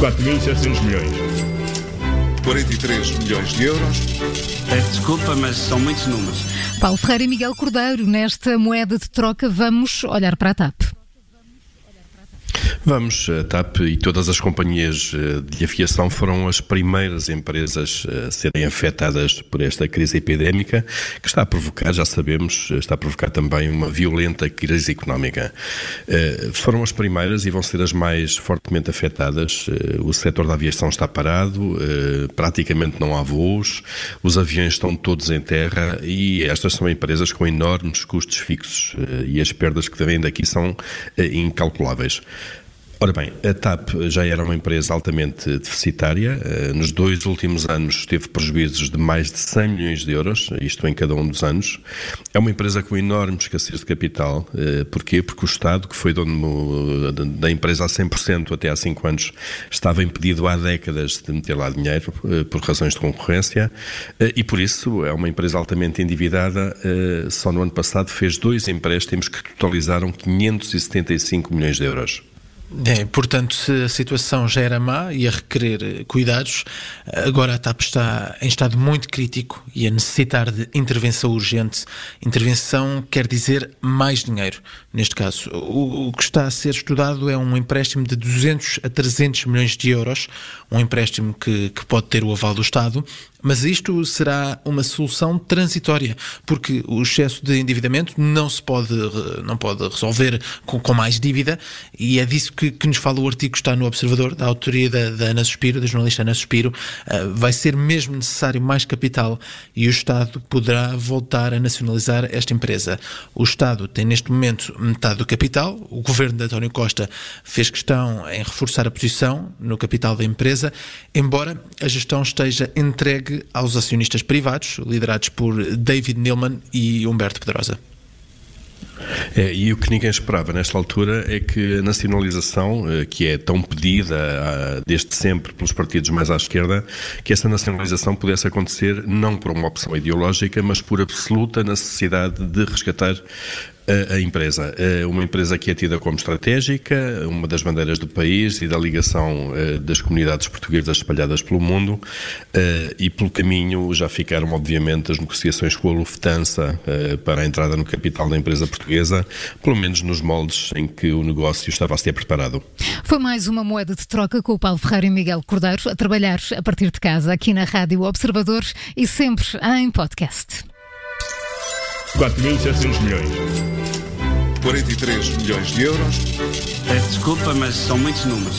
4.700 milhões. 43 milhões de euros. Peço desculpa, mas são muitos números. Paulo Ferreira e Miguel Cordeiro, nesta moeda de troca, vamos olhar para a TAP. Vamos, a TAP e todas as companhias eh, de aviação foram as primeiras empresas a serem afetadas por esta crise epidémica, que está a provocar, já sabemos, está a provocar também uma violenta crise económica. Eh, foram as primeiras e vão ser as mais fortemente afetadas. Eh, o setor da aviação está parado, praticamente não há voos, os aviões estão todos em terra e estas são empresas com enormes custos fixos e as perdas que vêm daqui são incalculáveis. Ora bem, a TAP já era uma empresa altamente deficitária. Eh, nos dois últimos anos teve prejuízos de mais de 100 milhões de euros, isto em cada um dos anos. É uma empresa com enorme escassez de capital. Eh, porquê? Porque o Estado, que foi dono da empresa a 100% até há 5 anos, estava impedido há décadas de meter lá dinheiro eh, por razões de concorrência e por isso é uma empresa altamente endividada. Só no ano passado fez dois empréstimos que totalizaram 575 milhões de euros. É, portanto, se a situação já era má e a requerer cuidados, agora a TAP está em estado muito crítico e a necessitar de intervenção urgente. Intervenção quer dizer mais dinheiro, neste caso. O, o que está a ser estudado é um empréstimo de 200 a 300 milhões de euros, um empréstimo que, que pode ter o aval do Estado, mas isto será uma solução transitória, porque o excesso de endividamento não se pode, não pode resolver com, com mais dívida, e é disso que, que, nos fala o artigo que está no Observador, da autoria da, da Ana Suspiro, da jornalista Ana Suspiro. Uh, vai ser mesmo necessário mais capital e o Estado poderá voltar a nacionalizar esta empresa. O Estado tem neste momento metade do capital, o governo de António Costa fez questão em reforçar a posição no capital da empresa, embora a gestão esteja entregue entregue aos acionistas privados, liderados por David Neilman e Humberto Pedrosa. É, e o que ninguém esperava nesta altura é que a nacionalização, eh, que é tão pedida ah, desde sempre pelos partidos mais à esquerda, que essa nacionalização pudesse acontecer não por uma opção ideológica, mas por absoluta necessidade de resgatar a, a, empresa. É uma empresa que é tida como estratégica, uma das bandeiras do país e da ligação das comunidades portuguesas espalhadas pelo mundo, e pelo caminho já ficaram, obviamente, as negociações com a Lufthansa para a entrada no capital da empresa portuguesa, pelo menos nos moldes em que o negócio estava a ser preparado. Foi mais uma moeda de troca com o Paulo Ferreira e Miguel Cordeiro, a trabalhar a partir de casa aqui na Rádio Observador e sempre em podcast. 4.700 milhões. 43 milhões de euros. Peço desculpa, mas são muitos números.